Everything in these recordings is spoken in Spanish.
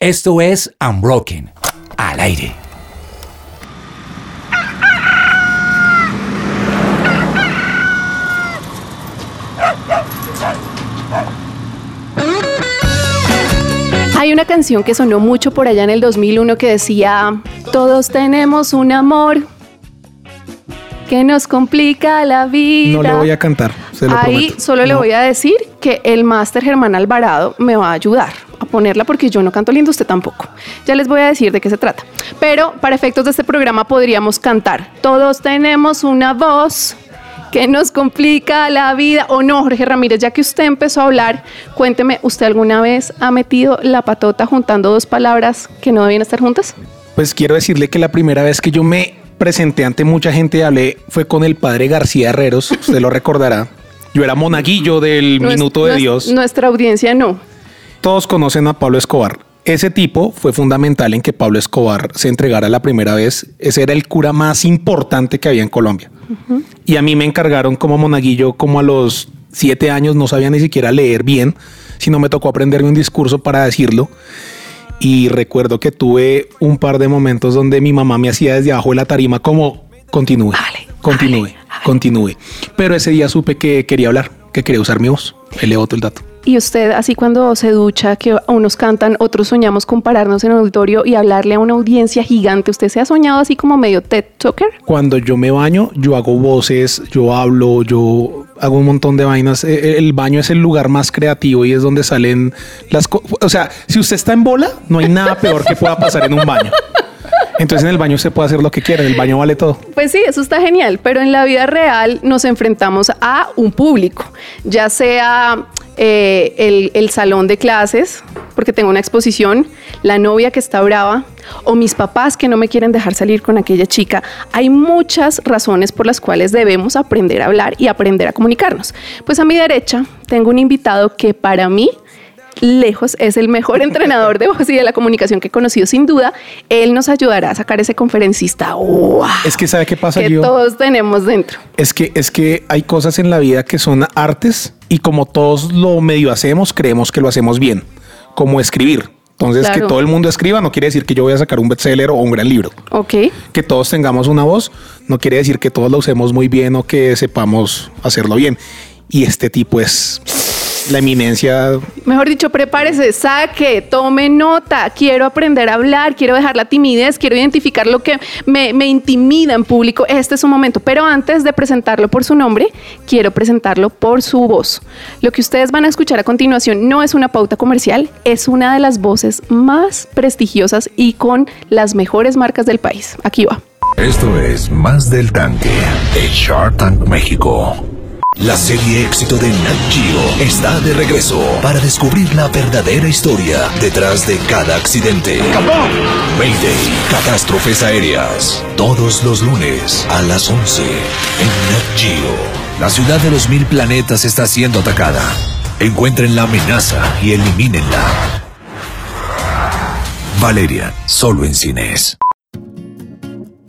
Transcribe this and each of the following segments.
Esto es Unbroken. Al aire. Hay una canción que sonó mucho por allá en el 2001 que decía, todos tenemos un amor que nos complica la vida. No le voy a cantar, se lo Ahí prometo. solo le voy a decir que el máster Germán Alvarado me va a ayudar ponerla porque yo no canto lindo, usted tampoco. Ya les voy a decir de qué se trata. Pero para efectos de este programa podríamos cantar. Todos tenemos una voz que nos complica la vida. O no, Jorge Ramírez, ya que usted empezó a hablar, cuénteme, ¿usted alguna vez ha metido la patota juntando dos palabras que no debían estar juntas? Pues quiero decirle que la primera vez que yo me presenté ante mucha gente y hablé fue con el padre García Herreros, usted lo recordará. Yo era monaguillo del Minuto de Dios. Nuestra audiencia no. Todos conocen a Pablo Escobar. Ese tipo fue fundamental en que Pablo Escobar se entregara la primera vez. Ese era el cura más importante que había en Colombia. Y a mí me encargaron como monaguillo, como a los siete años, no sabía ni siquiera leer bien, sino me tocó aprenderme un discurso para decirlo. Y recuerdo que tuve un par de momentos donde mi mamá me hacía desde abajo de la tarima como continúe, Hágale, continúe, hágale". continúe. Pero ese día supe que quería hablar, que quería usar mi voz. Ahí le boto el dato. Y usted, así cuando se ducha, que unos cantan, otros soñamos con pararnos en el auditorio y hablarle a una audiencia gigante. ¿Usted se ha soñado así como medio TED Talker? Cuando yo me baño, yo hago voces, yo hablo, yo hago un montón de vainas. Eh, El baño es el lugar más creativo y es donde salen las cosas. O sea, si usted está en bola, no hay nada peor que pueda pasar en un baño. Entonces en el baño se puede hacer lo que quiera, en el baño vale todo. Pues sí, eso está genial, pero en la vida real nos enfrentamos a un público, ya sea eh, el, el salón de clases, porque tengo una exposición, la novia que está brava, o mis papás que no me quieren dejar salir con aquella chica. Hay muchas razones por las cuales debemos aprender a hablar y aprender a comunicarnos. Pues a mi derecha tengo un invitado que para mí lejos es el mejor entrenador de voz y de la comunicación que he conocido sin duda. Él nos ayudará a sacar ese conferencista. ¡Wow! Es que sabe qué pasa, que Gio? todos tenemos dentro. Es que, es que hay cosas en la vida que son artes y como todos lo medio hacemos, creemos que lo hacemos bien, como escribir. Entonces, Claro. que todo el mundo escriba no quiere decir que yo voy a sacar un bestseller o un gran libro. Ok. que todos tengamos una voz no quiere decir que todos la usemos muy bien o que sepamos hacerlo bien. Y este tipo es la eminencia. Mejor dicho, prepárese, saque, tome nota. Quiero aprender a hablar, quiero dejar la timidez, quiero identificar lo que me, me intimida en público. Este es su momento. Pero antes de presentarlo por su nombre, quiero presentarlo por su voz. Lo que ustedes van a escuchar a continuación no es una pauta comercial, es una de las voces más prestigiosas y con las mejores marcas del país. Aquí va. Esto es Más del Tanque de Shark Tank México. La serie éxito de Nat Geo está de regreso para descubrir la verdadera historia detrás de cada accidente. Mayday, catástrofes aéreas. Todos los lunes a las 11 en Nat Geo. La ciudad de los mil planetas está siendo atacada. Encuentren la amenaza y elimínenla. Valeria, solo en cines.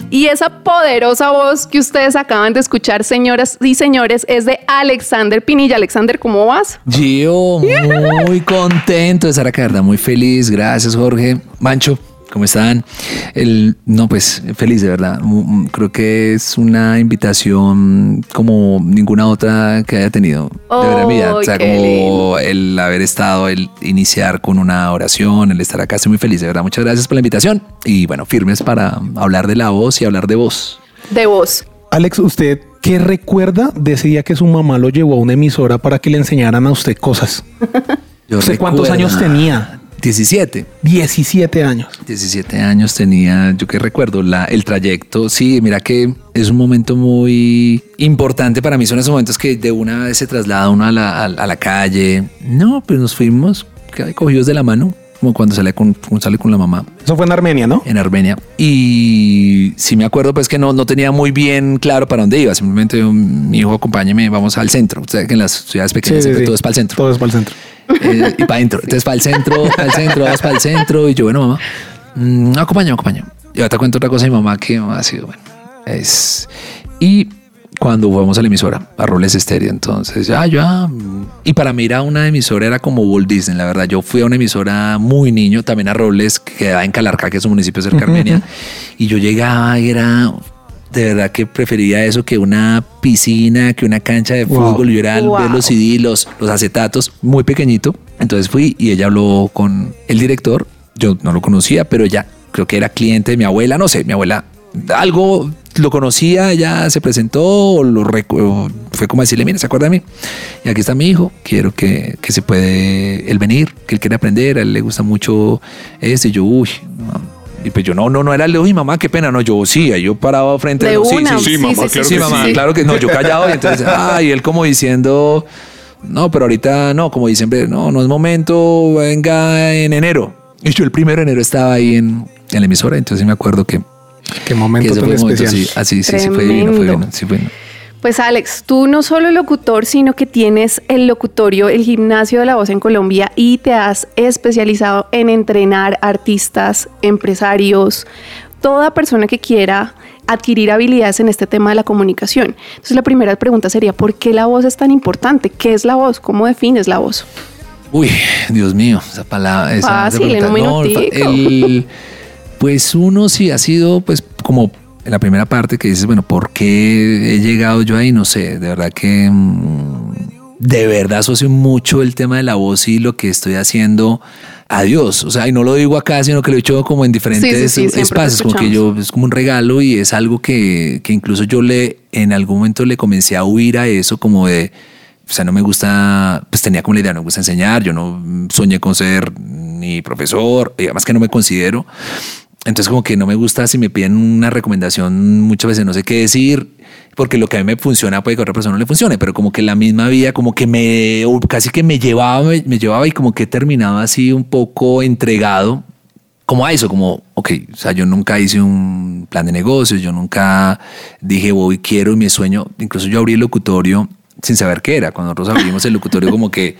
Y esa poderosa voz que ustedes acaban de escuchar, señoras y señores, es de Alexander Pinilla. Alexander, ¿cómo vas? Gio, muy contento de estar acá, ¿verdad? Muy feliz. Gracias, Jorge. Mancho, ¿cómo están? El, no, pues feliz, de verdad. Mm, Creo que es una invitación como ninguna otra que haya tenido. De verdad, vida. O sea, ¡Ay, qué como el haber estado, el iniciar con una oración, el estar acá. Estoy muy feliz, de verdad. Muchas gracias por la invitación. Y bueno, firmes para hablar de la voz y hablar de voz. De voz. Alex, ¿usted qué recuerda de ese día que su mamá lo llevó a una emisora para que le enseñaran a usted cosas? Yo ¿Usted cuántos recuerdo- años tenía? 17. 17 años. 17 años tenía, yo que recuerdo, la, el trayecto. Sí, mira que es un momento muy importante para mí. Son esos momentos que de una vez se traslada uno a la, a, a la calle. No, pues nos fuimos cogidos de la mano, como cuando sale con, sale con la mamá Eso fue en Armenia, ¿no? en Armenia. Y sí me acuerdo pues que no, no tenía muy bien claro para dónde iba. Simplemente mi hijo, acompáñeme, vamos al centro. Usted que en las ciudades pequeñas siempre todo es para el centro. Todo es para el centro. Eh, y para adentro. Entonces, para el centro, para el centro, vamos para el centro. Y yo, bueno, mamá, mm, acompaño, acompaño. Y ahora te cuento otra cosa de mi mamá que ha sido, bueno, es... Y cuando fuimos a la emisora, a Roles Estéreo. Entonces, ya, ya. Y para mí ir a una emisora era como Walt Disney, la verdad. Yo fui a una emisora muy niño, también a Roles, que quedaba en Calarcá, que es un municipio cerca de Armenia. Y yo llegaba y era. De verdad que prefería eso que una piscina, que una cancha de Wow. fútbol. Yo era al ver Wow. los CD, los, los acetatos, muy pequeñito. Entonces fui y ella habló con el director. Yo no lo conocía, pero ella creo que era cliente de mi abuela, no sé, mi abuela algo lo conocía, ya se presentó, o lo recu- o fue como decirle, mira, se acuerda de mí. Y aquí está mi hijo, quiero que, que se puede él venir, que él quiere aprender, a él le gusta mucho esto. Y yo, uy, no. y pues yo no, no, no era el de, uy, mamá, qué pena, no, yo sí, yo paraba frente De a sí, una. sí, sí, Sí, mamá, sí, claro sí, que sí, mamá, sí. claro que no, yo callado y entonces, ay, él como diciendo, no, pero ahorita no, como diciembre, no, no es momento, venga en enero. Y yo el primero de enero estaba ahí en, en la emisora, entonces me acuerdo que, Qué momento tan fue momento, especial. sí, así, sí, sí, fue divino, fue Tremendo. divino, sí, fue divino. Pues Alex, tú no solo locutor, sino que tienes el locutorio, el gimnasio de la voz en Colombia y te has especializado en entrenar artistas, empresarios, toda persona que quiera adquirir habilidades en este tema de la comunicación. Entonces la primera pregunta sería, ¿por qué la voz es tan importante? ¿Qué es la voz? ¿Cómo defines la voz? Uy, Dios mío, esa palabra. Esa, Fácil, esa en un minutico. el- pues uno sí ha sido, pues, como en la primera parte que dices, bueno, ¿por qué he llegado yo ahí? No sé, de verdad que. mm, De verdad asocio mucho el tema de la voz y lo que estoy haciendo a Dios. O sea, y no lo digo acá, sino que lo he hecho como en diferentes Sí, sí, sí, siempre te espacios, como que yo es como un regalo y es algo que, que incluso yo le en algún momento le comencé a huir a eso como de o sea no me gusta pues tenía como la idea no me gusta enseñar yo no soñé con ser ni profesor y además que no me considero entonces como que no me gusta si me piden una recomendación muchas veces no sé qué decir porque lo que a mí me funciona puede que a otra persona no le funcione pero como que la misma vida como que me casi que me llevaba me, llevaba y como que he terminado así un poco entregado como a eso, como, ok, o sea, yo nunca hice un plan de negocios, yo nunca dije, voy, quiero y mi sueño, incluso yo abrí el locutorio sin saber qué era. Cuando nosotros abrimos el locutorio, como que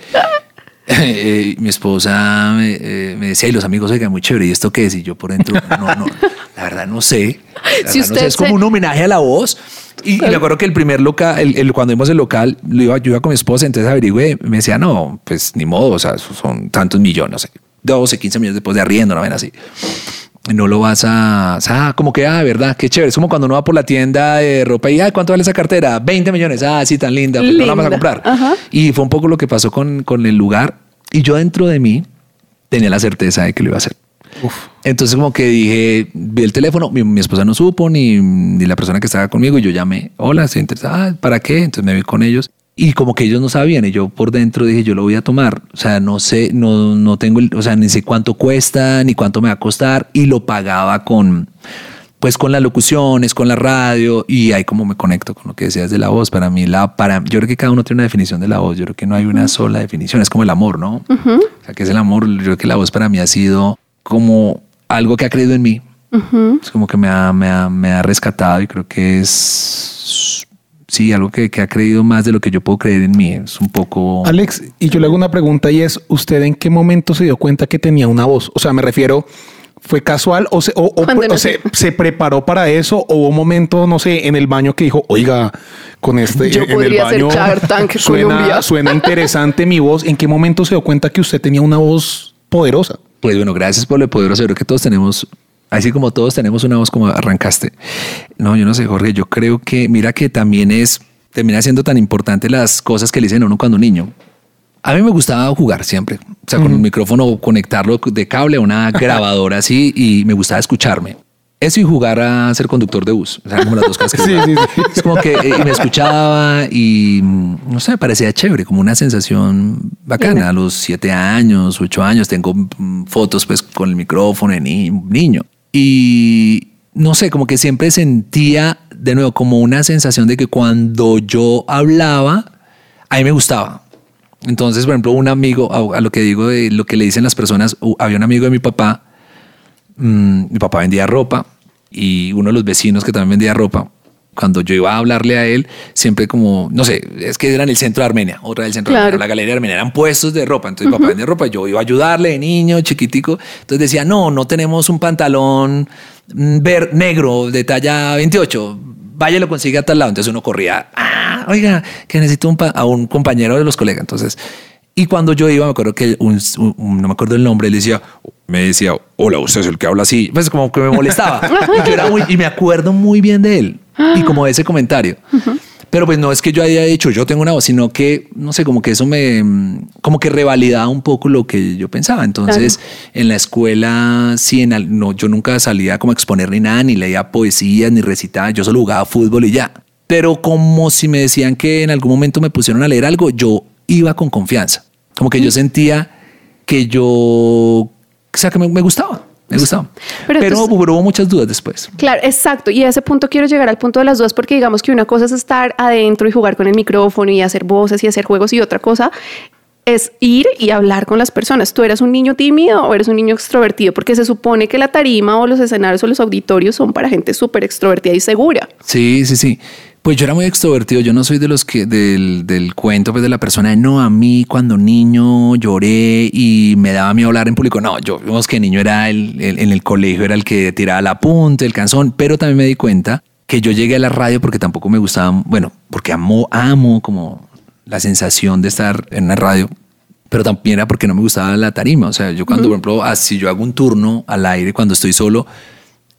eh, mi esposa me, eh, me decía, y los amigos, oigan, muy chévere, ¿y esto qué es? Y yo por dentro, no, no, la verdad no sé. Si no usted sé, es como un homenaje a la voz. Y, y me acuerdo que el primer local, el, el- cuando vimos el local, lo iba, yo iba con mi esposa, entonces averigüé, me decía, no, pues ni modo, o sea, son tantos millones, no sé, 12, 15 millones después de arriendo, no ven así. No lo vas a, o sea, como que, ah, verdad, qué chévere. Es como cuando uno va por la tienda de ropa y, ah, ¿cuánto vale esa cartera? 20 millones. Ah, sí, tan linda. Pues no la vamos a comprar. Ajá. Y fue un poco lo que pasó con, con el lugar. Y yo dentro de mí tenía la certeza de que lo iba a hacer. Entonces como que dije, vi el teléfono, mi, mi esposa no supo, ni, ni la persona que estaba conmigo, y yo llamé, hola, ¿se interesa? Ah, ¿Para qué? Entonces me vi con ellos. Y como que ellos no sabían, y yo por dentro dije, yo lo voy a tomar. O sea, no sé, no, no tengo, el, o sea, ni sé cuánto cuesta, ni cuánto me va a costar, y lo pagaba con, pues con las locuciones, con la radio, y ahí como me conecto con lo que decías de la voz. Para mí, la, para, yo creo que cada uno tiene una definición de la voz, yo creo que no hay una sola definición, es como el amor, ¿no? O sea, que es el amor, yo creo que la voz para mí ha sido como algo que ha creído en mí. Es como que me ha, me, ha, me ha rescatado y creo que es, sí, algo que, que ha creído más de lo que yo puedo creer en mí. Es un poco... Alex, y yo le hago una pregunta y es, ¿usted en qué momento se dio cuenta que tenía una voz? O sea, me refiero, ¿fue casual o se, o, se, se preparó para eso o hubo un momento, no sé, en el baño que dijo, oiga, con este Yo en el podría baño Tank suena, suena interesante mi voz. ¿En qué momento se dio cuenta que usted tenía una voz poderosa? Pues bueno, gracias por lo poderoso. Yo creo que todos tenemos, así como todos tenemos una voz como arrancaste. No, yo no sé, Jorge, yo creo que, mira que también es, termina siendo tan importante las cosas que le dicen a uno cuando niño. A mí me gustaba jugar siempre, o sea, con el micrófono conectarlo de cable a una grabadora así y me gustaba escucharme. Eso y jugar a ser conductor de bus, o sea, como las dos cosas que Sí, sí, sí. Es como que eh, me escuchaba y mm, no sé, me parecía chévere, como una sensación bacana. A los siete años, ocho años, tengo mm, fotos pues con el micrófono de ni- niño. Y no sé, como que siempre sentía de nuevo como una sensación de que cuando yo hablaba, a mí me gustaba. Entonces, por ejemplo, un amigo, a, lo que digo de lo que le dicen las personas, había un amigo de mi papá, mm, mi papá vendía ropa y uno de los vecinos que también vendía ropa, cuando yo iba a hablarle a él, siempre como, no sé, es que era en el centro de Armenia, otra del centro de Claro. Armenia, la galería de Armenia, eran puestos de ropa, entonces mi papá vendía ropa, yo iba a ayudarle de niño, chiquitico, entonces decía, no, no tenemos un pantalón mm, ver negro de talla 28, vaya y lo consiga a tal lado. Entonces uno corría, ah, oiga, que necesito un a un compañero de los colegas. Entonces, y cuando yo iba, me acuerdo que un, un- no me acuerdo el nombre, él decía, me decía, hola, usted es el que habla así. Pues como que me molestaba. y, yo era muy- y me acuerdo muy bien de él y como ese comentario. Pero pues no es que yo haya dicho yo tengo una voz, sino que, no sé, como que eso me, mm, como que revalidaba un poco lo que yo pensaba. Entonces, en la escuela, sí, en no, yo nunca salía como a exponer ni nada, ni leía poesías, ni recitaba, yo solo jugaba fútbol y ya. Pero como si me decían que en algún momento me pusieron a leer algo, yo iba con confianza. Como que yo sentía que yo, o sea, que me, me gustaba, me gustaba. Pero Pero, entonces- hubo muchas dudas después. Claro, exacto. Y a ese punto quiero llegar al punto de las dudas, porque digamos que una cosa es estar adentro y jugar con el micrófono y hacer voces y hacer juegos, y otra cosa es ir y hablar con las personas. ¿Tú eres un niño tímido o eres un niño extrovertido? Porque se supone que la tarima o los escenarios o los auditorios son para gente súper extrovertida y segura. Sí, sí, sí. Pues yo era muy extrovertido. Yo no soy de los que del, del cuento pues de la persona de no, a mí cuando niño lloré y me daba miedo hablar en público. No, yo vimos que niño era el, el- en el colegio, era el que tiraba la punta, el canzón, pero también me di cuenta que yo llegué a la radio porque tampoco me gustaba, bueno, porque amo, amo como la sensación de estar en una radio, pero también era porque no me gustaba la tarima. O sea, yo cuando, por ejemplo, así yo hago un turno al aire cuando estoy solo,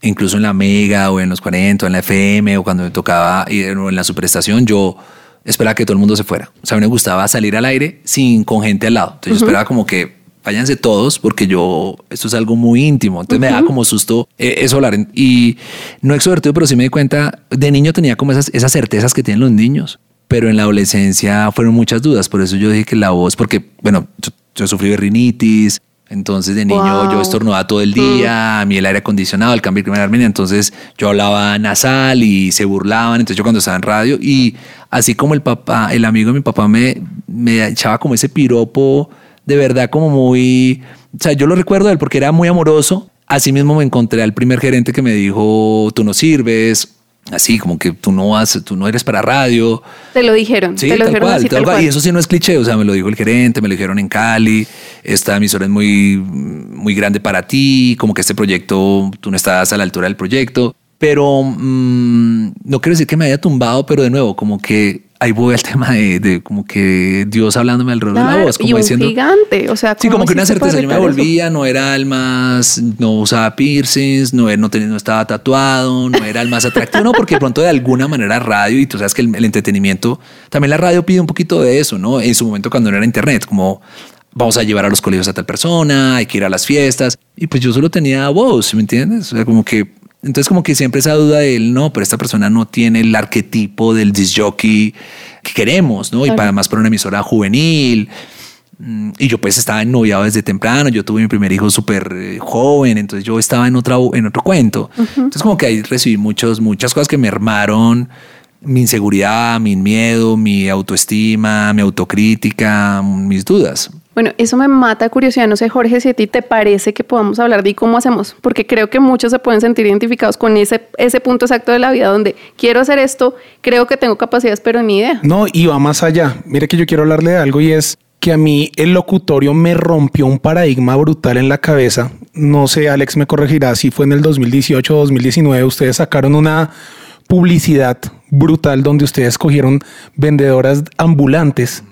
incluso en la Mega o en los 40 o en la FM o cuando me tocaba ir en la superestación, yo esperaba que todo el mundo se fuera. O sea, a mí me gustaba salir al aire sin con gente al lado. Entonces yo esperaba como que váyanse todos porque yo, esto es algo muy íntimo. Entonces me daba como susto eh, eso hablar. Y no extrovertido, pero sí me di cuenta, de niño tenía como esas, esas certezas que tienen los niños. Pero en la adolescencia fueron muchas dudas, por eso yo dije que la voz, porque, bueno, yo, yo sufrí de rinitis, entonces de niño Wow. yo estornudaba todo el día, a mí el aire acondicionado, el cambio climático, Armenia, entonces yo hablaba nasal y se burlaban, entonces yo cuando estaba en radio y así como el papá, el amigo de mi papá me, me echaba como ese piropo de verdad como muy, o sea, yo lo recuerdo de él porque era muy amoroso, así mismo me encontré al primer gerente que me dijo, tú no sirves, así como que tú no vas, tú no eres para radio, Te lo dijeron. Sí, te lo tal dijeron cual, así, tal tal cual. cual. Y eso sí no es cliché, o sea, me lo dijo el gerente, me lo dijeron en Cali, esta emisora es muy, muy grande para ti, como que este proyecto, tú no estás a la altura del proyecto, pero mm, no quiero decir que me haya tumbado, pero de nuevo, como que ahí voy al tema de, de como que Dios hablándome alrededor de la Claro, voz, y como un diciendo... gigante. O sea, Sí, ¿cómo como que una certeza. Yo me eso? volvía, no era el más, no usaba piercings, no, no, tenía- no estaba tatuado, no era el más atractivo, no, porque de pronto de alguna manera radio y tú sabes que el, el entretenimiento, también la radio pide un poquito de eso, ¿no? En su momento cuando no era internet, como vamos a llevar a los colegios a tal persona, hay que ir a las fiestas. Y pues yo solo tenía voz, ¿me entiendes? O sea, como que, entonces como que siempre esa duda de él, no, pero esta persona no tiene el arquetipo del disc jockey que queremos, ¿no? Y para más para una emisora juvenil. Mm, Y yo pues estaba ennoviado desde temprano, yo tuve mi primer hijo súper eh, joven, entonces yo estaba en, otra, en otro cuento. Entonces como que ahí recibí muchos, muchas cosas que me armaron mi inseguridad, mi miedo, mi autoestima, mi autocrítica, mis dudas. Bueno, eso me mata curiosidad. No sé, Jorge, si a ti te parece que podamos hablar de cómo hacemos, porque creo que muchos se pueden sentir identificados con ese, ese punto exacto de la vida donde quiero hacer esto, creo que tengo capacidades, pero ni idea. No, y va más allá. Mire que yo quiero hablarle de algo y es que a mí el locutorio me rompió un paradigma brutal en la cabeza. No sé, Alex me corregirá si fue en el 2018 o 2019. Ustedes sacaron una publicidad brutal donde ustedes cogieron vendedoras ambulantes.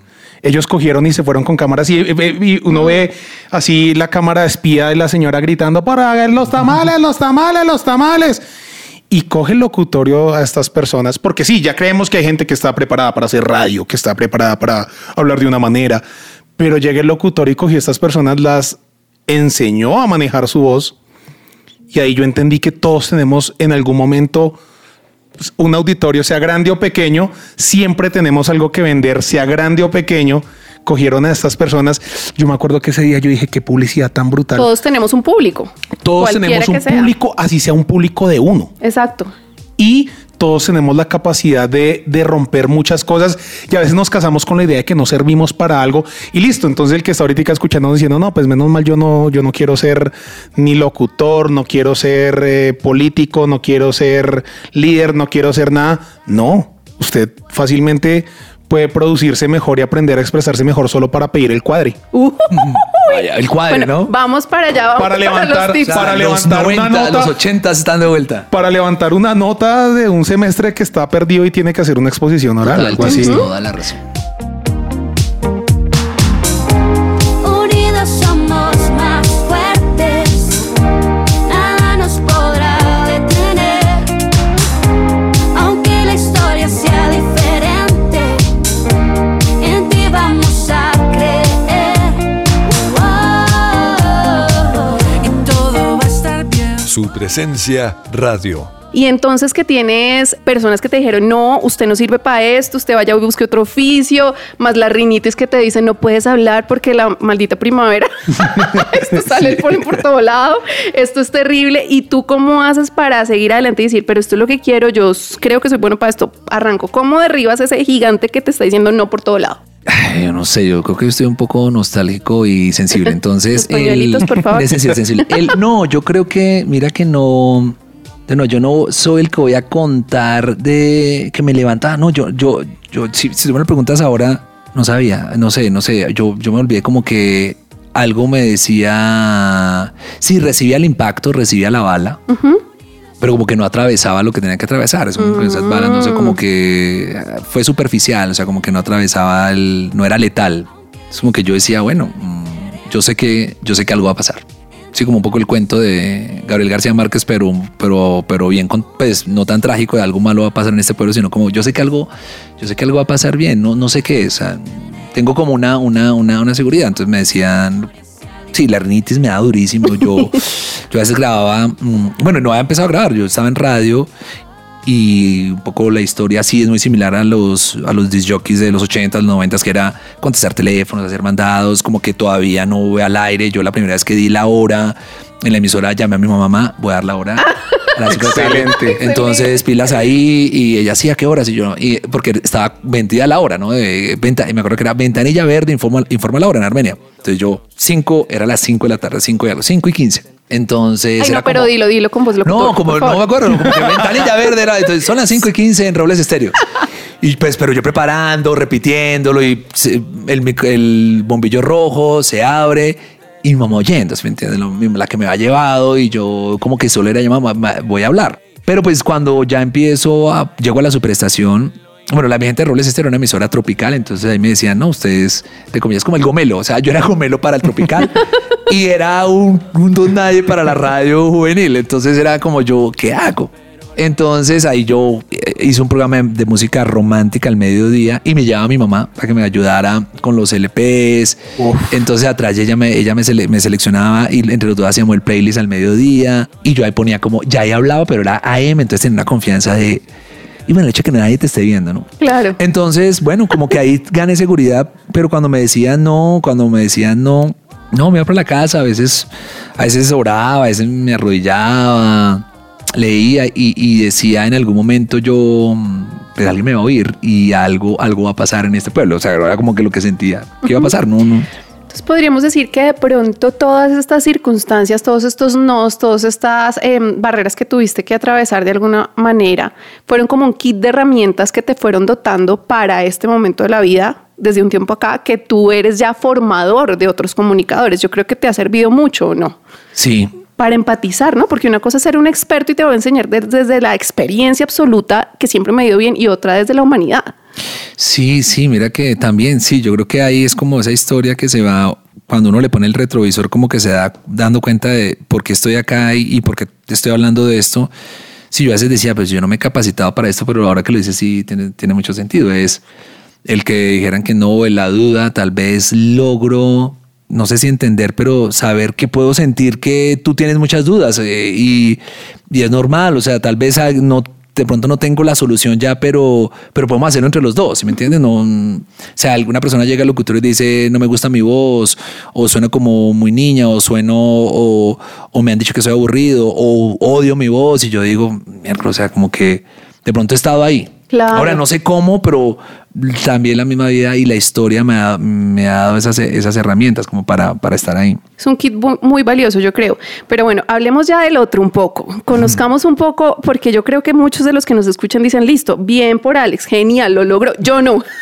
Ellos cogieron y se fueron con cámaras y, y uno ve así la cámara espía de la señora gritando para los tamales, los tamales, los tamales y coge el locutorio a estas personas, porque sí, ya creemos que hay gente que está preparada para hacer radio, que está preparada para hablar de una manera, pero llega el locutorio y cogió a estas personas, las enseñó a manejar su voz, y ahí yo entendí que todos tenemos en algún momento un auditorio, sea grande o pequeño, siempre tenemos algo que vender, sea grande o pequeño. Cogieron a estas personas. Yo me acuerdo que ese día yo dije qué publicidad tan brutal. Todos tenemos un público. Todos tenemos un público, así sea un público de uno Exacto. y todos tenemos la capacidad de, de romper muchas cosas y a veces nos casamos con la idea de que no servimos para algo y listo. Entonces el que está ahorita escuchando diciendo, no, pues menos mal yo no, yo no quiero ser ni locutor, no quiero ser eh, político, no quiero ser líder, no quiero ser nada. No, usted fácilmente puede producirse mejor y aprender a expresarse mejor solo para pedir el cuadri. Uh, Vaya, el cuadro, Bueno, ¿no? vamos para allá. Vamos Para los levantar- tips. para los levantar una 90, nota. los 80 están de vuelta. Para levantar una nota de un semestre que está perdido y tiene que hacer una exposición oral, Total, algo así. toda la razón. Su presencia radio. Y entonces que tienes personas que te dijeron, no, usted no sirve para esto, usted vaya y busque otro oficio, más la rinitis que te dicen, no puedes hablar porque la maldita primavera, esto sale el polen por todo lado, esto es terrible. ¿Y tú cómo haces para seguir adelante y decir, pero esto es lo que quiero, yo creo que soy bueno para esto, arranco? ¿Cómo derribas ese gigante que te está diciendo no por todo lado? Ay, yo no sé, yo creo que yo estoy un poco nostálgico y sensible. Entonces, Los pañuelitos, por favor. Es sensible, sensible. El- no, yo creo que, mira que no. No, yo no soy el que voy a contar de que me levanta. No, yo, yo, yo, si, si tú me lo preguntas ahora, no sabía, no sé, no sé. Yo, yo me olvidé como que algo me decía. Sí, recibía el impacto, recibía la bala. Pero como que no atravesaba lo que tenía que atravesar. Es como que esas balas, no sé, como que fue superficial, o sea, como que no atravesaba el, no era letal. Es como que yo decía, bueno, mm, yo sé que, yo sé que algo va a pasar. Sí, como un poco el cuento de Gabriel García Márquez, pero, pero, pero bien, con, pues no tan trágico de algo malo va a pasar en este pueblo, sino como yo sé que algo, yo sé que algo va a pasar bien, no, no sé qué es. o sea, tengo como una, una, una, una seguridad. Entonces me decían, sí, la rinitis me da durísimo. Yo, yo a veces grababa, mm, bueno, no había empezado a grabar, yo estaba en radio y un poco la historia sí es muy similar a los, a los disc jockeys de los 80, los 90, que era contestar teléfonos, hacer mandados, como que todavía no voy al aire. Yo la primera vez que di la hora en la emisora llamé a mi mamá, voy a dar la hora. a las cinco de la tarde. Excelente. Entonces pilas ahí y ella sí, ¿a qué horas? Y yo, y porque estaba vendida la hora, ¿no? De venta, y me acuerdo que era ventanilla verde, informa, informa la hora en Armenia. Entonces yo, 5, era las 5 de la tarde, 5 y algo, 5 y 15. Entonces. Ay, era no, pero como- dilo, dilo con voz locutor, No, como no me acuerdo, como que ventanilla verde era. Entonces son las 5 y 15 en Robles Estéreo. Y pues, pero yo preparando, repitiéndolo y el, el bombillo rojo se abre y mi mamá oyendo, ¿sí ¿me entiendes? Lo La que me ha llevado y yo como que solo era llamada, "Mamá, voy a hablar. Pero pues cuando ya empiezo a, llego a la superestación, bueno, la gente de Robles Estéreo era una emisora tropical, entonces ahí me decían, no, ustedes, te comillas como el gomelo, o sea, yo era gomelo para el tropical y era un, un don nadie para la radio juvenil, entonces era como yo, ¿qué hago? Entonces ahí yo eh, hice un programa de, música romántica al mediodía y me llevaba mi mamá para que me ayudara con los LPs. Entonces atrás ella me, ella me, sele- me seleccionaba y entre los dos hacíamos el playlist al mediodía y yo ahí ponía como, ya ahí hablaba, pero era AM, entonces tenía una confianza de... Y el hecho de que nadie te esté viendo, ¿no? Claro. Entonces, bueno, como que ahí gané seguridad, pero cuando me decían no, cuando me decían no, no, me iba para la casa, a veces, a veces oraba, a veces me arrodillaba, leía y, y decía en algún momento yo, pues alguien me va a oír y algo, algo va a pasar en este pueblo. O sea, era como que lo que sentía. ¿Qué iba a pasar? No, no. Entonces podríamos decir que de pronto todas estas circunstancias, todos estos nos, todas estas em, barreras que tuviste que atravesar de alguna manera, fueron como un kit de herramientas que te fueron dotando para este momento de la vida desde un tiempo acá, que tú eres ya formador de otros comunicadores. Yo creo que te ha servido mucho, ¿o no? Sí, Para empatizar, ¿no? Porque una cosa es ser un experto y te va a enseñar de- desde la experiencia absoluta, que siempre me ha ido bien, y otra desde la humanidad. Sí, sí, mira que también, sí, yo creo que ahí es como esa historia que se va, cuando uno le pone el retrovisor, como que se da dando cuenta de por qué estoy acá y, por qué estoy hablando de esto. Sí, yo a veces decía, pues yo no me he capacitado para esto, pero ahora que lo dices, sí, tiene, mucho sentido. Es el que dijeran que no, la duda, tal vez logro, no sé si entender, pero saber que puedo sentir que tú tienes muchas dudas eh, y, y es normal, o sea, tal vez no de pronto no tengo la solución ya, pero, pero podemos hacerlo entre los dos, ¿sí ¿me entiendes? No, o sea, alguna persona llega al locutor y dice, no me gusta mi voz, o sueno como muy niña, o sueno, o, o me han dicho que soy aburrido, o odio mi voz, y yo digo, mierda, o sea, como que de pronto he estado ahí. Claro. Ahora no sé cómo, pero también la misma vida y la historia me ha, me ha dado esas, esas herramientas como para, para estar ahí. Es un kit muy valioso, yo creo. Pero bueno, hablemos ya del otro un poco. Conozcamos un poco, porque yo creo que muchos de los que nos escuchan dicen, listo, bien por Alex, genial, lo logró. Yo no.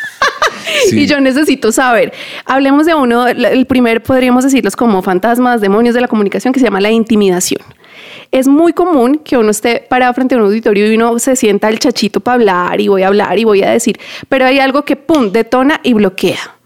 Sí. Y yo necesito saber. Hablemos de uno, el primer podríamos decirlos como fantasmas, demonios de la comunicación, que se llama la intimidación. Es muy común que uno esté parado frente a un auditorio y uno se sienta el chachito para hablar y voy a hablar y voy a decir, pero hay algo que, pum, detona y bloquea.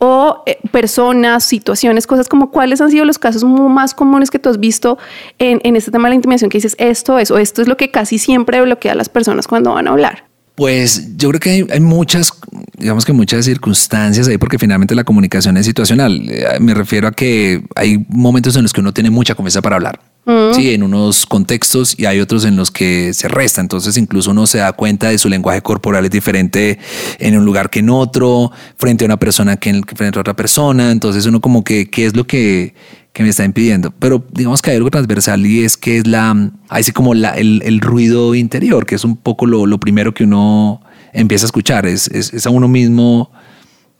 O eh, personas, situaciones, cosas como cuáles han sido los casos más comunes que tú has visto en, en este tema de la intimidación que dices esto es o esto es lo que casi siempre bloquea a las personas cuando van a hablar. Pues yo creo que hay, hay muchas, digamos que muchas circunstancias ahí, porque finalmente la comunicación es situacional. Eh, Me refiero a que hay momentos en los que uno tiene mucha confianza para hablar. Sí, en unos contextos y hay otros en los que se resta. Entonces, incluso uno se da cuenta de su lenguaje corporal es diferente en un lugar que en otro, frente a una persona que en- frente a otra persona. Entonces, uno como que, ¿qué es lo que, que me está impidiendo? Pero digamos que hay algo transversal y es que es la, ahí sí como la, el, el ruido interior, que es un poco lo, lo primero que uno empieza a escuchar. Es, es, es a uno mismo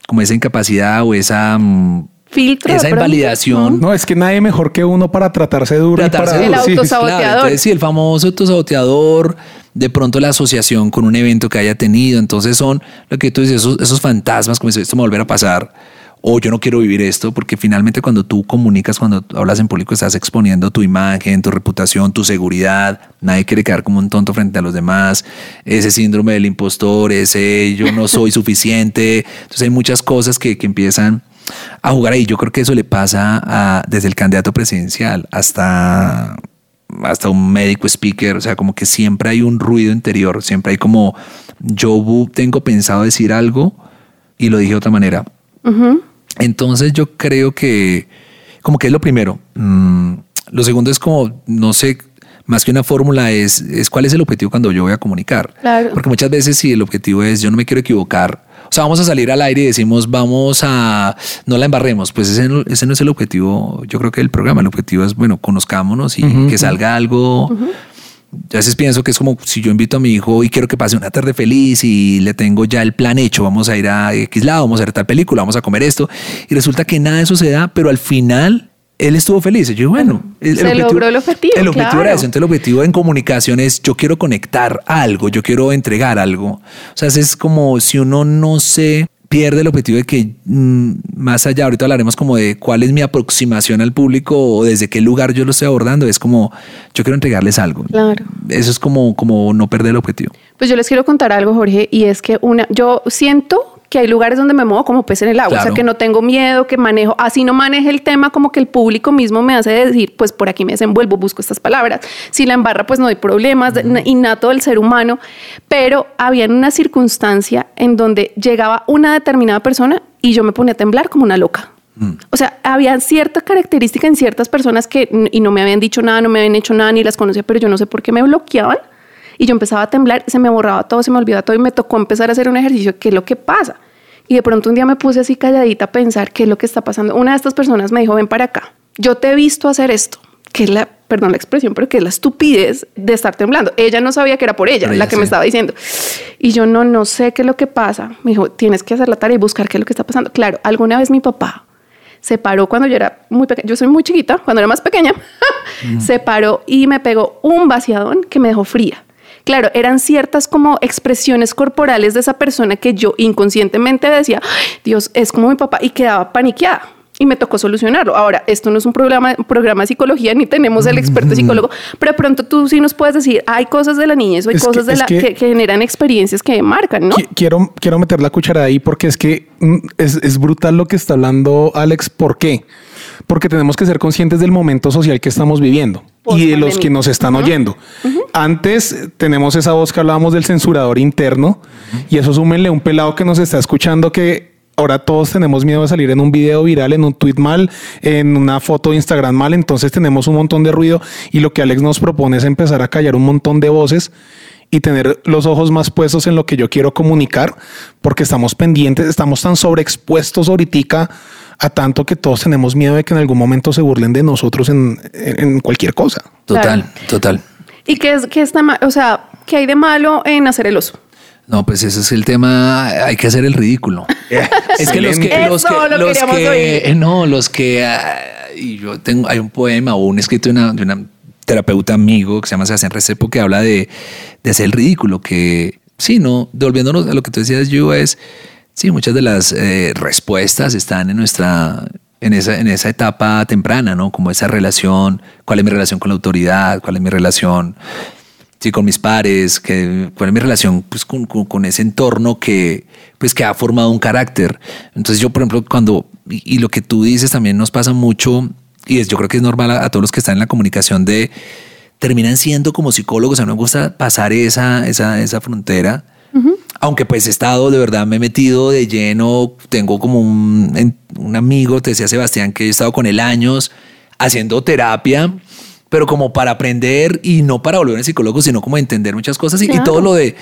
como esa incapacidad o esa, mm, Filtro. esa invalidación. No, es que nadie mejor que uno para tratarse duro Tratarse y para El sí. autosaboteador. Claro, entonces, sí, el famoso autosaboteador, de pronto la asociación con un evento que haya tenido. Entonces son lo que tú dices, esos, esos fantasmas, como si esto me va a volver a pasar, o yo no quiero vivir esto, porque finalmente cuando tú comunicas, cuando hablas en público, estás exponiendo tu imagen, tu reputación, tu seguridad. Nadie quiere quedar como un tonto frente a los demás. Ese síndrome del impostor, ese yo no soy suficiente. Entonces hay muchas cosas que, que empiezan a jugar ahí. Yo creo que eso le pasa a- desde el candidato presidencial hasta, hasta un médico speaker. O sea, como que siempre hay un ruido interior, siempre hay como yo tengo pensado decir algo y lo dije de otra manera. Entonces yo creo que como que es lo primero. Mm, lo segundo es como, no sé, más que una fórmula es, es cuál es el objetivo cuando yo voy a comunicar. Claro. Porque muchas veces si el objetivo es yo no me quiero equivocar, o sea, vamos a salir al aire y decimos vamos a, no la embarremos, pues ese, no- ese no es el objetivo, yo creo que el programa, el objetivo es, bueno, conozcámonos y que salga algo. Yo a veces pienso que es como si yo invito a mi hijo y quiero que pase una tarde feliz y le tengo ya el plan hecho, vamos a ir a X lado, vamos a ver tal película, vamos a comer esto, y resulta que nada de eso se da, pero al final él estuvo feliz. Y yo, bueno, el, Se logró el objetivo, El objetivo era claro. eso. Entonces, el objetivo en comunicación es yo quiero conectar algo, yo quiero entregar algo. O sea, es como si uno no se pierde el objetivo de que mm, más allá, ahorita hablaremos como de cuál es mi aproximación al público o desde qué lugar yo lo estoy abordando. Es como yo quiero entregarles algo. Claro. Eso es como, como no perder el objetivo. Pues yo les quiero contar algo, Jorge, y es que una, yo siento que hay lugares donde me muevo como pez en el agua, o sea, que no tengo miedo, que manejo, así no maneje el tema, como que el público mismo me hace decir, pues por aquí me desenvuelvo, busco estas palabras. Si la embarra, pues no hay problemas, innato del ser humano, pero había una circunstancia en donde llegaba una determinada persona y yo me ponía a temblar como una loca. O sea, había cierta característica en ciertas personas que y no me habían dicho nada, no me habían hecho nada, ni las conocía, pero yo no sé por qué me bloqueaban y yo empezaba a temblar, se me borraba todo, se me olvidaba todo y me tocó empezar a hacer un ejercicio, ¿qué es lo que pasa? Y de pronto un día me puse así calladita a pensar qué es lo que está pasando. Una de estas personas me dijo, ven para acá, yo te he visto hacer esto, que es la, perdón la expresión, pero que es la estupidez de estar temblando. Ella no sabía que era por ella, Por la ella, que sí. me estaba diciendo. Y yo no, no sé qué es lo que pasa. Me dijo, tienes que hacer la tarea y buscar qué es lo que está pasando. Claro, alguna vez mi papá se paró cuando yo era muy pequeña, yo soy muy chiquita, cuando era más pequeña, se paró y me pegó un vaciadón que me dejó fría. Claro, eran ciertas como expresiones corporales de esa persona que yo inconscientemente decía, "Ay, Dios, es como mi papá y quedaba paniqueada. Y me tocó solucionarlo. Ahora, esto no es un programa, programa de psicología, ni tenemos el experto psicólogo, pero de pronto tú sí nos puedes decir, hay cosas de la niñez o hay Es que- cosas de la, que- que, que generan experiencias que marcan, ¿no? Qui- Quiero, quiero meter la cuchara ahí porque es que mm, es, es brutal lo que está hablando Alex. ¿Por qué? Porque tenemos que ser conscientes del momento social que estamos viviendo y de los que nos están oyendo. Antes tenemos esa voz que hablábamos del censurador interno y eso súmenle un pelado que nos está escuchando que ahora todos tenemos miedo de salir en un video viral, en un tweet mal, en una foto de Instagram mal. Entonces tenemos un montón de ruido y lo que Alex nos propone es empezar a callar un montón de voces y tener los ojos más puestos en lo que yo quiero comunicar, porque estamos pendientes, estamos tan sobreexpuestos ahorita a tanto que todos tenemos miedo de que en algún momento se burlen de nosotros en, en- en cualquier cosa. Total, Claro. total. ¿Y qué es que está mal? O sea, ¿qué hay de malo en hacer el oso? No, pues ese es el tema. Hay que hacer el ridículo. es que los que, los que, lo los queríamos que- oír. no, los que, ah, y yo tengo, hay un poema o un escrito de una, de una terapeuta amigo que se llama Sebastián Recepo que habla de, de hacer el ridículo, que sí, no, devolviéndonos a lo que tú decías, yo es, Sí, muchas de las eh, respuestas están en nuestra, en esa, en esa etapa temprana, ¿no? Como esa relación, cuál es mi relación con la autoridad, cuál es mi relación sí, con mis pares, que, cuál es mi relación pues, con, con- ese entorno que, pues, que ha formado un carácter. Entonces yo, por ejemplo, cuando, y, lo que tú dices también nos pasa mucho, y es, yo creo que es normal a, a todos los que están en la comunicación de, terminan siendo como psicólogos, a mí me gusta pasar esa, esa, esa frontera. Aunque pues he estado, de verdad, me he metido de lleno, tengo como un, un amigo, te decía Sebastián, que he estado con él años haciendo terapia, pero como para aprender y no para volver a psicólogo, sino como entender muchas cosas y, todo lo de,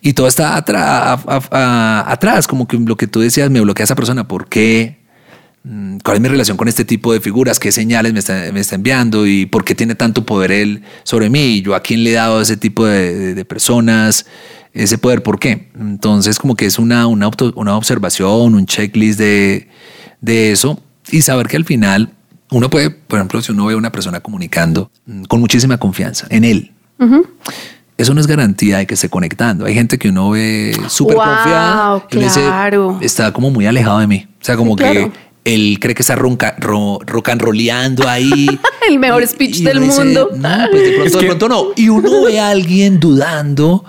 y todo está atra- a- a- a- atrás, como que lo que tú decías, me bloquea esa persona, ¿por qué? Mm, ¿Cuál es mi relación con este tipo de figuras? ¿Qué señales me está, me está enviando? ¿Y por qué tiene tanto poder él sobre mí? ¿Y ¿Yo a quién le he dado a ese tipo de, de- de personas ese poder? ¿Por qué? Entonces, como que es una, una, una observación, un checklist de, de eso y saber que al final uno puede, por ejemplo, si uno ve a una persona comunicando mm, con muchísima confianza en él, eso no es garantía de que esté conectando. Hay gente que uno ve súper Wow, confiada y le dice, claro. está como muy alejado de mí. O sea, como Sí, claro. que él cree que está ronca, ro, rock and rolleando ahí. El mejor speech del uno dice, mundo. No, pues de pronto, Es de que- pronto no. Y uno ve a alguien dudando,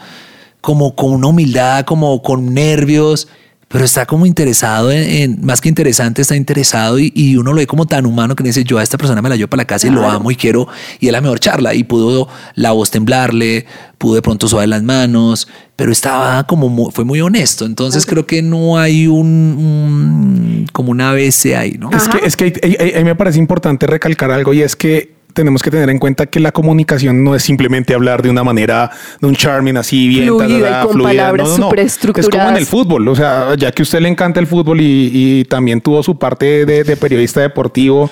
como con una humildad, como con nervios, pero está como interesado en, en- más que interesante, está interesado y, y uno lo ve como tan humano que dice, yo a esta persona me la llevo para la casa y lo amo y quiero, y es la mejor charla. Y pudo la voz temblarle, pudo de pronto suave las manos, pero estaba como, fue muy honesto. Entonces creo que no hay un, un- como una ABC ahí, ¿no? Es que, es que ahí- ahí me parece importante recalcar algo y es que tenemos que tener en cuenta que la comunicación no es simplemente hablar de una manera, de un charming así bien, Fluida y con palabras superestructuradas. Es como en el fútbol, o sea, ya que a usted le encanta el fútbol y, y también tuvo su parte de, de periodista deportivo,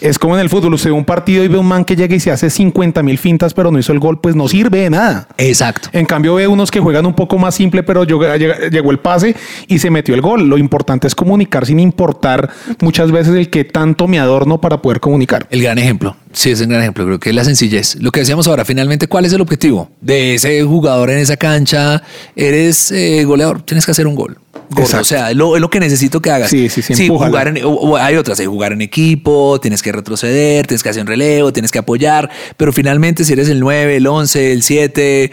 es como en el fútbol, usted ve un partido y ve un man que llega y se hace 50 mil fintas, pero no hizo el gol, pues no sirve de nada. Exacto. En cambio, ve unos que juegan un poco más simple, pero llegó el pase y se metió el gol. Lo importante es comunicar sin importar muchas veces el que tanto me adorno para poder comunicar. El gran ejemplo. Sí, es un gran ejemplo. Creo que es la sencillez. Lo que decíamos ahora, finalmente, ¿cuál es el objetivo de ese jugador en esa cancha? Eres eh, goleador, tienes que hacer un gol. Gordo. O sea, es lo, que necesito que hagas. Sí, sí, sí, empújala. jugar en, o- o hay otras, hay jugar en equipo, tienes que retroceder, tienes que hacer un relevo, tienes que apoyar, pero finalmente si eres el 9, el 11, el 7,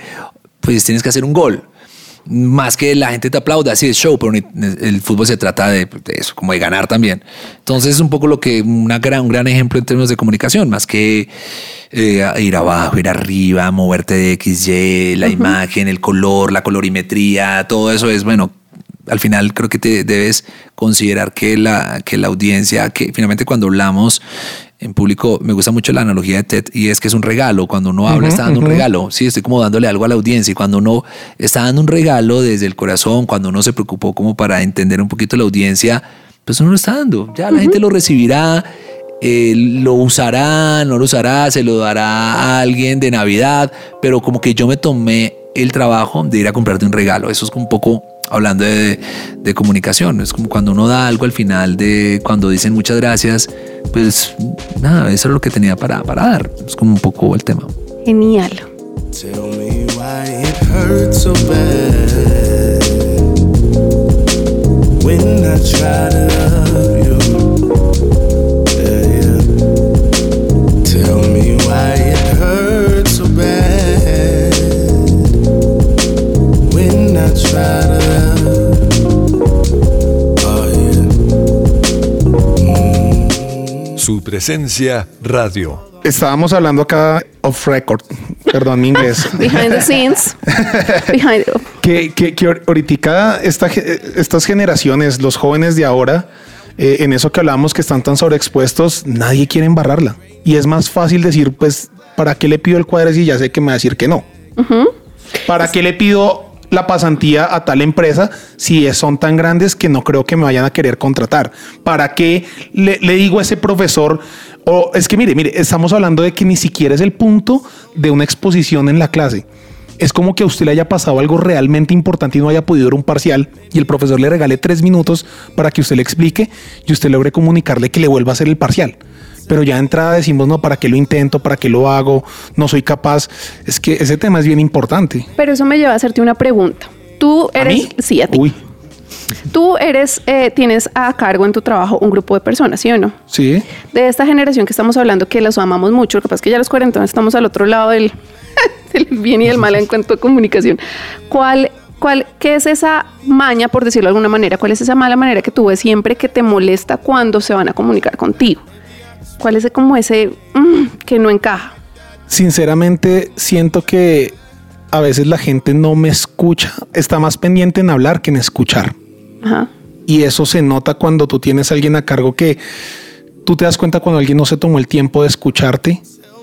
pues tienes que hacer un gol. Más que la gente te aplauda, así es show, pero el fútbol se trata de, de eso, como de ganar también. Entonces es un poco lo que, una gran, un gran ejemplo en términos de comunicación, más que eh, ir abajo, ir arriba, moverte de XY, la imagen, el color, la colorimetría, todo eso es, bueno, al final creo que te debes considerar que la, que la audiencia, que finalmente cuando hablamos en público, me gusta mucho la analogía de TED y es que es un regalo. Cuando uno habla, está dando un regalo. Sí, estoy como dándole algo a la audiencia y cuando uno está dando un regalo desde el corazón, cuando uno se preocupó como para entender un poquito la audiencia, pues uno lo está dando. Ya la gente lo recibirá. eh, lo usará, no lo usará, se lo dará a alguien de Navidad, pero como que yo me tomé el trabajo de ir a comprarte un regalo. Eso es como un poco hablando de, de comunicación. Es como cuando uno da algo al final de cuando dicen muchas gracias, pues nada, eso es lo que tenía para, para dar. Es como un poco el tema. Genial. Su presencia radio. Estábamos hablando acá off record, perdón mi inglés. Behind the scenes. Behind que, que, que ahor- ahorita esta, estas generaciones, los jóvenes de ahora, eh, en eso que hablamos que están tan sobreexpuestos, nadie quiere embarrarla. Y es más fácil decir, pues, ¿para qué le pido el cuadro si ya sé que me va a decir que no? ¿Para qué le pido la pasantía a tal empresa si son tan grandes que no creo que me vayan a querer contratar? ¿Para qué le, digo a ese profesor? O es que mire, mire, estamos hablando de que ni siquiera es el punto de una exposición en la clase. Es como que a usted le haya pasado algo realmente importante y no haya podido dar un parcial y el profesor le regale tres minutos para que usted le explique y usted logre comunicarle que le vuelva a hacer el parcial. Pero ya de entrada decimos, no, ¿para qué lo intento? ¿Para qué lo hago? No soy capaz. Es que ese tema es bien importante. Pero eso me lleva a hacerte una pregunta. Tú ¿A eres. mí? Sí, a ti. Uy, Tú eres, eh, tienes a cargo en tu trabajo un grupo de personas, ¿sí o no? Sí. De esta generación que estamos hablando, que los amamos mucho, lo que pasa es que ya los cuarentones estamos al otro lado del, del bien y del mal en cuanto a comunicación. ¿Cuál, cuál, ¿Qué es esa maña, por decirlo de alguna manera? ¿Cuál es esa mala manera que tú ves siempre que te molesta cuando se van a comunicar contigo? ¿Cuál es como ese mm, que no encaja? Sinceramente, siento que a veces la gente no me escucha, está más pendiente en hablar que en escuchar. Ajá. Y eso se nota cuando tú tienes a alguien a cargo que tú te das cuenta cuando alguien no se tomó el tiempo de escucharte,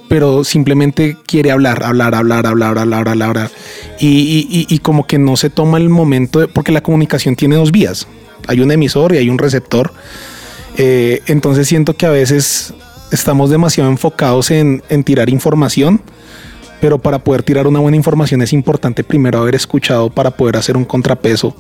pero simplemente quiere hablar, hablar, hablar, hablar, hablar, hablar, hablar. Y, y- y- y como que no se toma el momento, de- porque la comunicación tiene dos vías. Hay un emisor y hay un receptor. Eh, entonces siento que a veces estamos demasiado enfocados en, en tirar información, pero para poder tirar una buena información es importante primero haber escuchado para poder hacer un contrapeso.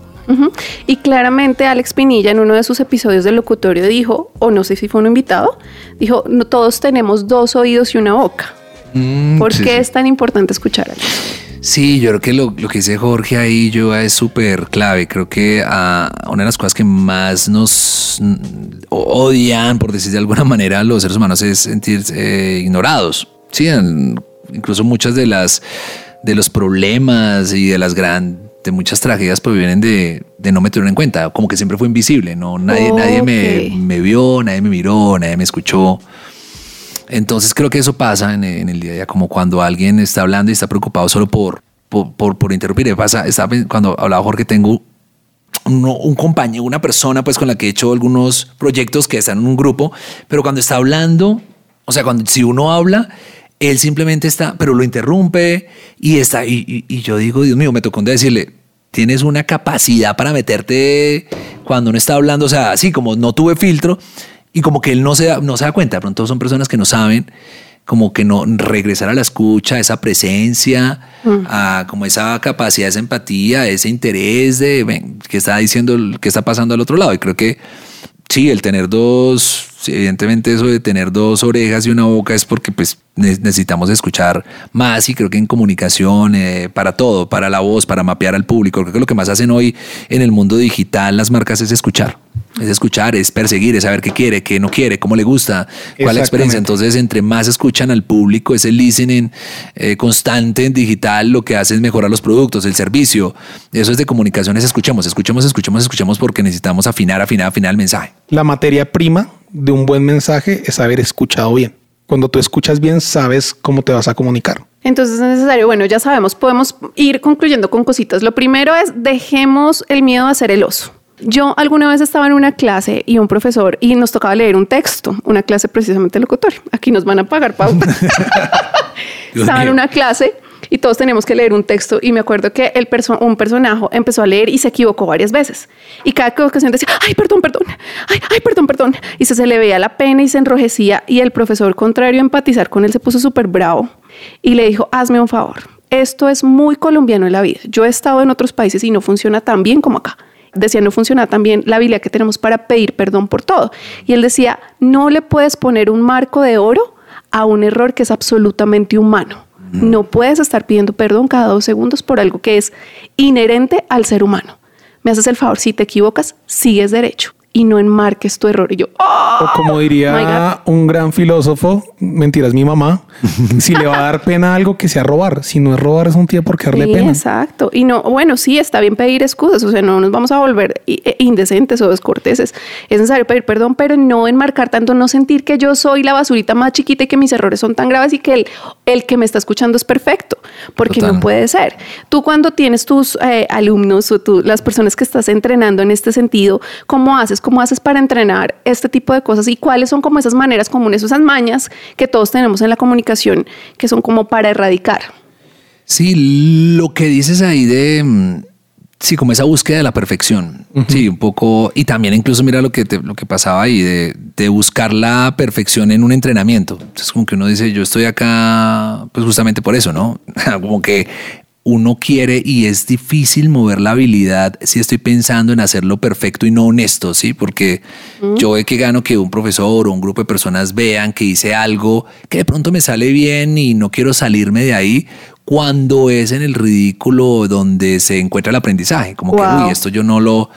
Y claramente Alex Pinilla en uno de sus episodios del locutorio dijo, o no sé si fue un invitado, dijo, no, todos tenemos dos oídos y una boca. Mm, ¿Por sí, qué sí. es tan importante escuchar a Alex? Sí, yo creo que lo, lo que dice Jorge ahí yo es súper clave. Creo que ah, una de las cosas que más nos mm, odian, por decir de alguna manera, los seres humanos es sentirse eh, ignorados. Sí, en- incluso muchas de las de los problemas y de las gran de muchas tragedias pues vienen de, de no meterlo en cuenta, como que siempre fue invisible, no nadie nadie me vio, nadie me miró, nadie me escuchó. Entonces creo que eso pasa en, el día a día, como cuando alguien está hablando y está preocupado solo por, por, por, interrumpir. Pasa, estaba cuando hablaba Jorge, tengo uno- un compañero, una persona pues con la que he hecho algunos proyectos que están en un grupo, pero cuando está hablando, o sea, cuando si uno habla, él simplemente está, pero lo interrumpe y está, y, yo digo, Dios mío, me tocó un decirle, tienes una capacidad para meterte cuando uno está hablando, o sea, así como no tuve filtro y como que él no se da, no se da cuenta, de pronto son personas que no saben como que no regresar a la escucha, esa presencia, a como esa capacidad, esa empatía, ese interés de ven, qué está diciendo, qué está pasando al otro lado. Y creo que sí, el tener dos, evidentemente eso de tener dos orejas y una boca es porque pues ne- necesitamos escuchar más y creo que en comunicación, eh, para todo, para la voz, para mapear al público, creo que lo que más hacen hoy en el mundo digital las marcas es escuchar. Es escuchar, es perseguir, es saber qué quiere, qué no quiere, cómo le gusta, cuál es la experiencia. Entonces, entre más escuchan al público, ese listening eh, constante en digital, lo que hace es mejorar los productos, el servicio. Eso es de comunicación, es escuchemos, escuchemos, escuchemos, escuchemos porque necesitamos afinar, afinar, afinar el mensaje. La materia prima de un buen mensaje es haber escuchado bien. Cuando tú escuchas bien, sabes cómo te vas a comunicar. Entonces es necesario, bueno, ya sabemos, podemos ir concluyendo con cositas. Lo primero es dejemos el miedo a ser el oso. Yo alguna vez estaba en una clase y un profesor y nos tocaba leer un texto, una clase precisamente locutorio. Aquí nos van a pagar pauta. Estaba en una clase y todos teníamos que leer un texto. Y me acuerdo que el perso- un personaje empezó a leer y se equivocó varias veces. Y cada ocasión decía ay perdón perdón. Ay ay perdón perdón y se, le veía la pena y se enrojecía. Y el profesor contrario a empatizar con él se puso súper bravo y le dijo hazme un favor. Esto es muy colombiano en la vida. Yo he estado en otros países y no funciona tan bien como acá decía no funciona tan bien la habilidad que tenemos para pedir perdón por todo y él decía no le puedes poner un marco de oro a un error que es absolutamente humano. No puedes estar pidiendo perdón cada dos segundos por algo que es inherente al ser humano. Me haces el favor, si te equivocas, sigues derecho y no enmarques tu error. Y yo, ¡oh! O como diría un gran filósofo, mentiras, mi mamá, si le va a dar pena algo que sea robar. Si no es robar, es un tío por qué darle Sí, pena. Exacto. Y no, bueno, sí, está bien pedir excusas, o sea, no nos vamos a volver i- e- indecentes o descorteses. Es necesario pedir perdón, pero no enmarcar tanto, no sentir que yo soy la basurita más chiquita y que mis errores son tan graves y que el, el que me está escuchando es perfecto, porque Total. no puede ser. Tú cuando tienes tus eh, alumnos o tú, las personas que estás entrenando en este sentido, ¿cómo haces? ¿Cómo haces para entrenar este tipo de cosas? ¿Y cuáles son como esas maneras comunes, esas mañas que todos tenemos en la comunicación que son como para erradicar? Sí, lo que dices ahí de, mm, sí, como esa búsqueda de la perfección, sí, un poco, y también incluso mira lo que, te- lo que pasaba ahí, de, de buscar la perfección en un entrenamiento. Es como que uno dice, yo estoy acá, pues justamente por eso, ¿no? como que uno quiere y es difícil mover la habilidad si estoy pensando en hacerlo perfecto y no honesto, ¿sí? Porque yo ve que gano que un profesor o un grupo de personas vean que hice algo que de pronto me sale bien y no quiero salirme de ahí cuando es en el ridículo donde se encuentra el aprendizaje. Como que, uy, esto yo no lo,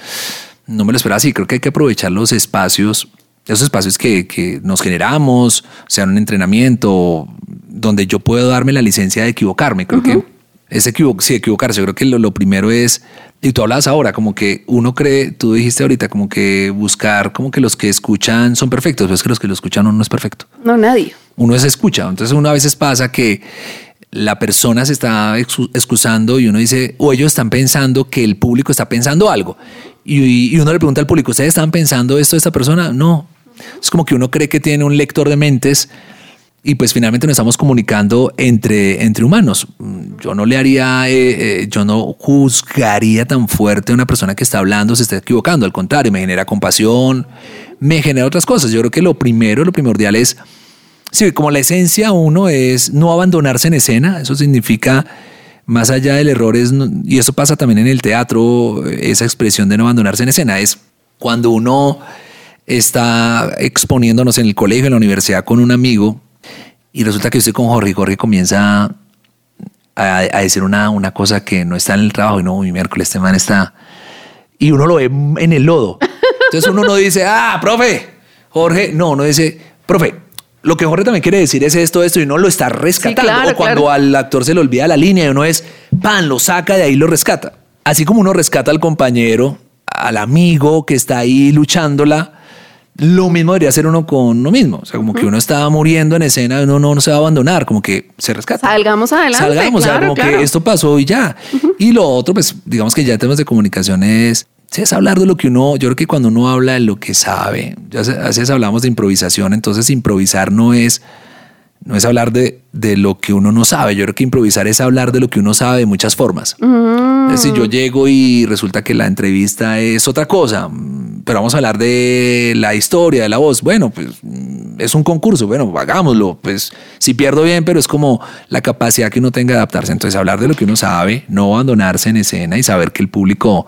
no me lo esperaba así. Creo que hay que aprovechar los espacios, esos espacios que, que nos generamos, sean un entrenamiento, donde yo puedo darme la licencia de equivocarme. Creo que es equivo sí, equivocarse. Creo que lo, lo primero es, y tú hablas ahora, como que uno cree, tú dijiste ahorita, como que buscar, como que los que escuchan son perfectos, pero es que los que lo escuchan uno no es perfecto No, nadie. uno se escucha. Entonces, uno a veces pasa que la persona se está excu- excusando y uno dice, o ellos están pensando que el público está pensando algo. Y, y uno le pregunta al público, ¿ustedes están pensando esto de esta persona? No. Es como que uno cree que tiene un lector de mentes y pues finalmente nos estamos comunicando entre, entre humanos. Mm, Yo no le haría, eh, eh, yo no juzgaría tan fuerte a una persona que está hablando, se está equivocando. Al contrario, me genera compasión, me genera otras cosas. Yo creo que lo primero, lo primordial es, sí, como la esencia uno es no abandonarse en escena. Eso significa, más allá del error, es, y eso pasa también en el teatro, esa expresión de no abandonarse en escena, es cuando uno está exponiéndonos en el colegio, en la universidad con un amigo y resulta que yo estoy con Jorge y Jorge comienza a, a decir una, una cosa que no está en el trabajo y no, mi miércoles este man está y uno lo ve en el lodo. Entonces uno no dice, ah, profe, Jorge, no, uno dice, profe, lo que Jorge también quiere decir es esto, esto, y no lo está rescatando. claro, o cuando claro. al actor se le olvida la línea y uno es, pan, lo saca de ahí, lo rescata. Así como uno rescata al compañero, al amigo que está ahí luchándola, lo mismo debería hacer uno con uno mismo. O sea, como que uno está muriendo en escena, uno no, no se va a abandonar, como que se rescata. Salgamos adelante, Salgamos, o sea, como claro. que esto pasó y ya. Y lo otro, pues, digamos que ya en temas de comunicación es, es hablar de lo que uno, yo creo que cuando uno habla de lo que sabe, ya se- a veces hablamos de improvisación, entonces improvisar no es, no es hablar de, de lo que uno no sabe, yo creo que improvisar es hablar de lo que uno sabe de muchas formas. Es decir, yo llego y resulta que la entrevista es otra cosa, mm, pero vamos a hablar de la historia, de la voz. Bueno, pues mm, es un concurso, bueno, hagámoslo. Pues si pierdo bien, pero es como la capacidad que uno tenga de adaptarse. Entonces, hablar de lo que uno sabe, no abandonarse en escena y saber que el público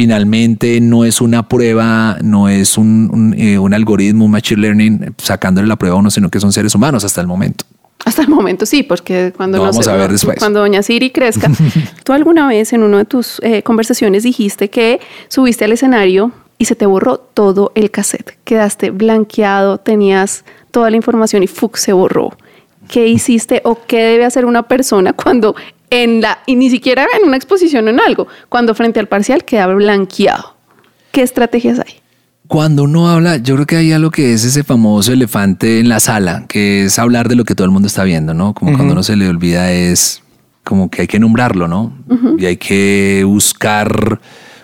finalmente no es una prueba, no es un, un, eh, un algoritmo, un machine learning sacándole la prueba a uno, sino que son seres humanos hasta el momento. Hasta el momento sí, porque cuando no vamos a ver después. cuando doña Siri crezca, tú alguna vez en una de tus eh, conversaciones dijiste que subiste al escenario y se te borró todo el cassette. Quedaste blanqueado, tenías toda la información y ¡fuc! se borró. ¿Qué hiciste o qué debe hacer una persona cuando en la, y ni siquiera en una exposición o en algo, cuando frente al parcial queda blanqueado? ¿Qué estrategias hay? Cuando uno habla, yo creo que hay algo que es ese famoso elefante en la sala, que es hablar de lo que todo el mundo está viendo, ¿no? Como cuando uno se le olvida es como que hay que nombrarlo, ¿no? Y hay que buscar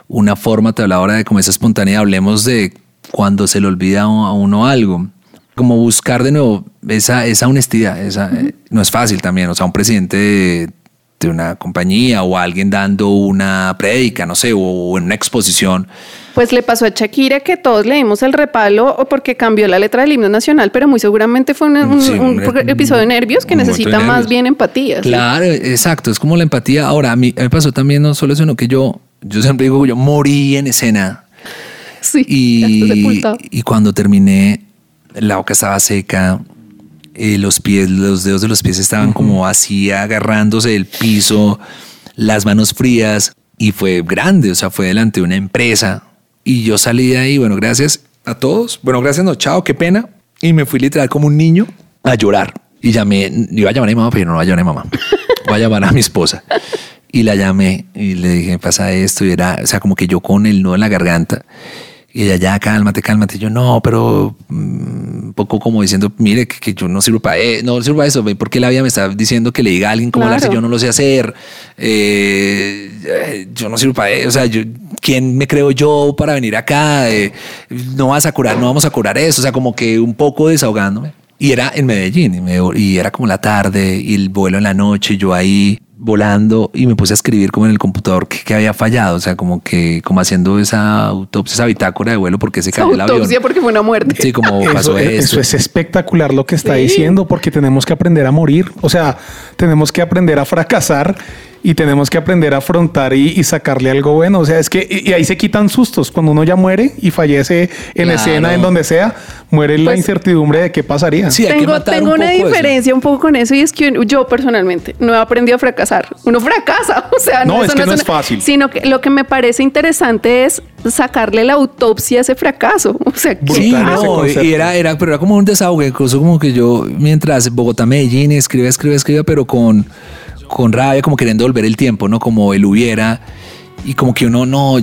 una forma, te hablaba ahora de como esa espontaneidad, hablemos de cuando se le olvida a uno algo. Como buscar de nuevo esa, esa honestidad, esa, eh, no es fácil también, o sea, un presidente de, de una compañía o alguien dando una prédica, no sé, o, en una exposición, Pues le pasó a Shakira que todos leímos el repalo o porque cambió la letra del himno nacional, pero muy seguramente fue un, un- Sí, un un- episodio de nervios que necesita más bien empatía. ¿sí? Claro, exacto. Es como la empatía. Ahora, a mí me pasó también no solo eso, sino que yo, yo siempre digo yo morí en escena. Sí, Y, y cuando terminé, la boca estaba seca, eh, los pies, los dedos de los pies estaban como así agarrándose del piso, las manos frías y fue grande, o sea, fue delante de una empresa. Y yo salí de ahí, bueno, gracias a todos. Bueno, gracias, no, chao, qué pena. Y me fui literal como un niño a llorar. Y llamé, iba a llamar a mi mamá, pero no voy a llamar a mi mamá. Voy a llamar a mi esposa. Y la llamé y le dije, pasa esto. Y era, o sea, como que yo con el nudo en la garganta. Y ella, ya, cálmate, cálmate. Y yo, no, pero mm, un poco como diciendo, mire, que, que yo no sirvo para eso, no sirvo para eso. ¿Por qué la vida me está diciendo que le diga a alguien cómo hablar si Claro. yo no lo sé hacer? Eh, eh, yo no sirvo para eso. O sea, yo, ¿quién me creo yo para venir acá? Eh, no vas a curar, no vamos a curar eso. O sea, como que un poco desahogándome. Y era en Medellín, y, me- y era como la tarde, y el vuelo en la noche, y yo ahí volando, y me puse a escribir como en el computador que, que había fallado, o sea, como que, como haciendo esa autopsia, esa bitácora de vuelo, porque se cayó el avión. Autopsia porque fue una muerte. Sí, como pasó Eso, esto. eso es espectacular lo que está Sí. diciendo, porque tenemos que aprender a morir. O sea, tenemos que aprender a fracasar y tenemos que aprender a afrontar y, y sacarle algo bueno. O sea, es que y, y ahí se quitan sustos. Cuando uno ya muere y fallece en Claro. escena, en donde sea, muere la Pues- incertidumbre de qué pasaría. Sí, hay que tengo matar tengo un una eso. diferencia un poco con eso y es que yo personalmente no he aprendido a fracasar. Uno fracasa, o sea, No, es que no es una- fácil. Sino que lo que me parece interesante es sacarle la autopsia a ese fracaso. O sea, Sí, no, y era, era, pero era como un desahogue, incluso como que yo, mientras Bogotá, Medellín, escribía, escribía, escribía, pero con, con rabia, como queriendo volver el tiempo, ¿no? Como él hubiera, y como que uno, no,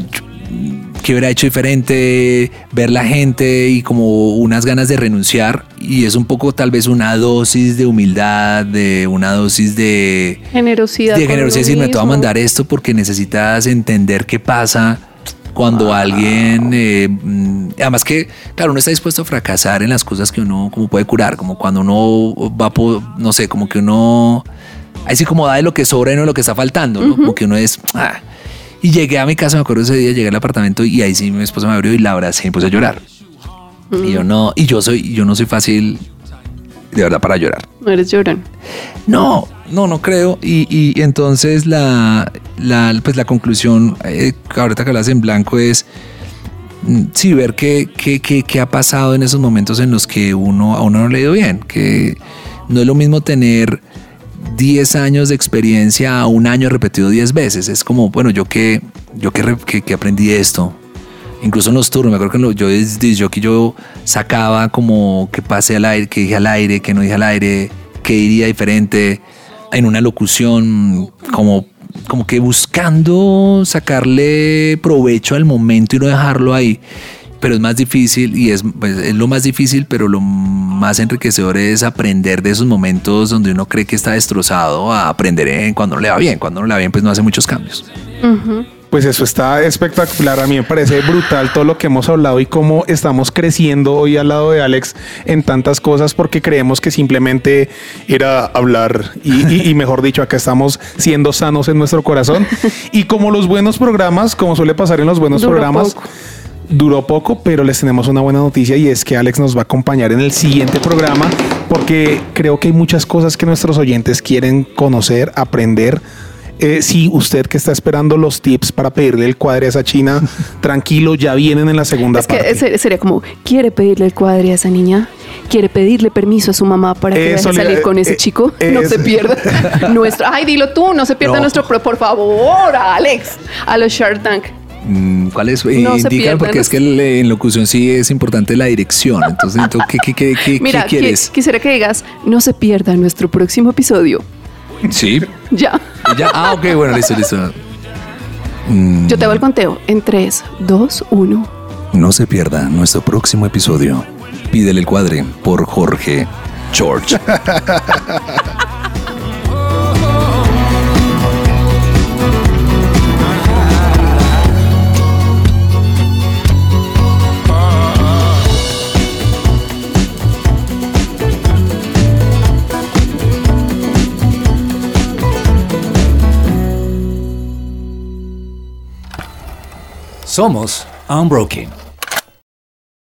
que hubiera hecho diferente, ver la gente y como unas ganas de renunciar, y es un poco tal vez una dosis de humildad, de una dosis de generosidad. de generosidad, decir, me te voy a mandar esto porque necesitas entender qué pasa cuando alguien, eh, mm, además que, claro, uno está dispuesto a fracasar en las cosas que uno como puede curar, como cuando uno va, por, no sé, como que uno, ahí sí como da de lo que sobra y no de lo que está faltando, ¿no? Como que uno es... ah. Y llegué a mi casa, me acuerdo ese día, llegué al apartamento y ahí sí mi esposa me abrió y la abracé y me puse a llorar. Y yo no, y yo soy, yo no soy fácil de verdad para llorar. No eres llorón. No, no, no creo. Y, y entonces la, la, pues la conclusión, eh, ahorita que hablas en blanco, es mm, sí, ver qué, qué, qué, qué ha pasado en esos momentos en los que uno, a uno no le ha ido bien. Que no es lo mismo tener 10 años de experiencia a un año repetido 10 veces. Es como, bueno, yo que, yo que, que, que aprendí esto. Incluso en los turnos, me acuerdo que en los- yo desde yo sacaba como que pase al aire, que dije al aire, que no dije al aire, que iría diferente en una locución, como, como que buscando sacarle provecho al momento y no dejarlo ahí. Pero es más difícil y es, pues, es lo más difícil, pero lo más enriquecedor es aprender de esos momentos donde uno cree que está destrozado a aprender en cuando no le va bien. Cuando no le va bien, pues no hace muchos cambios. Pues eso está espectacular. A mí me parece brutal todo lo que hemos hablado y cómo estamos creciendo hoy al lado de Alex en tantas cosas porque creemos que simplemente era hablar y, y- y mejor dicho, acá estamos siendo sanos en nuestro corazón. Y como los buenos programas, como suele pasar en los buenos programas, poco. Duró poco, pero les tenemos una buena noticia y es que Alex nos va a acompañar en el siguiente programa porque creo que hay muchas cosas que nuestros oyentes quieren conocer, aprender. Eh, si usted que está esperando los tips para pedirle el cuadre a esa china, tranquilo, ya vienen en la segunda Es que parte. ser- sería como, ¿quiere pedirle el cuadre a esa niña? ¿Quiere pedirle permiso a su mamá para que Eso deje salir con ese eh, chico? no es- se pierda nuestro... Ay, dilo tú, no se pierda No. nuestro... Pro, por favor, Alex, a los Shark Tank. Mm, ¿Cuál es? No porque es que en locución sí es importante la dirección. Entonces, entonces, ¿qué, qué, qué, qué- Mira, qué qui- quieres? quisiera que digas, no se pierda nuestro próximo episodio. Sí. Ya. Ya. Ah, ok, bueno, listo, listo. Mm, Yo te hago el conteo en 3, 2, 1. no se pierda nuestro próximo episodio. Pídele el cuadre por Jorge George. Somos Unbroken.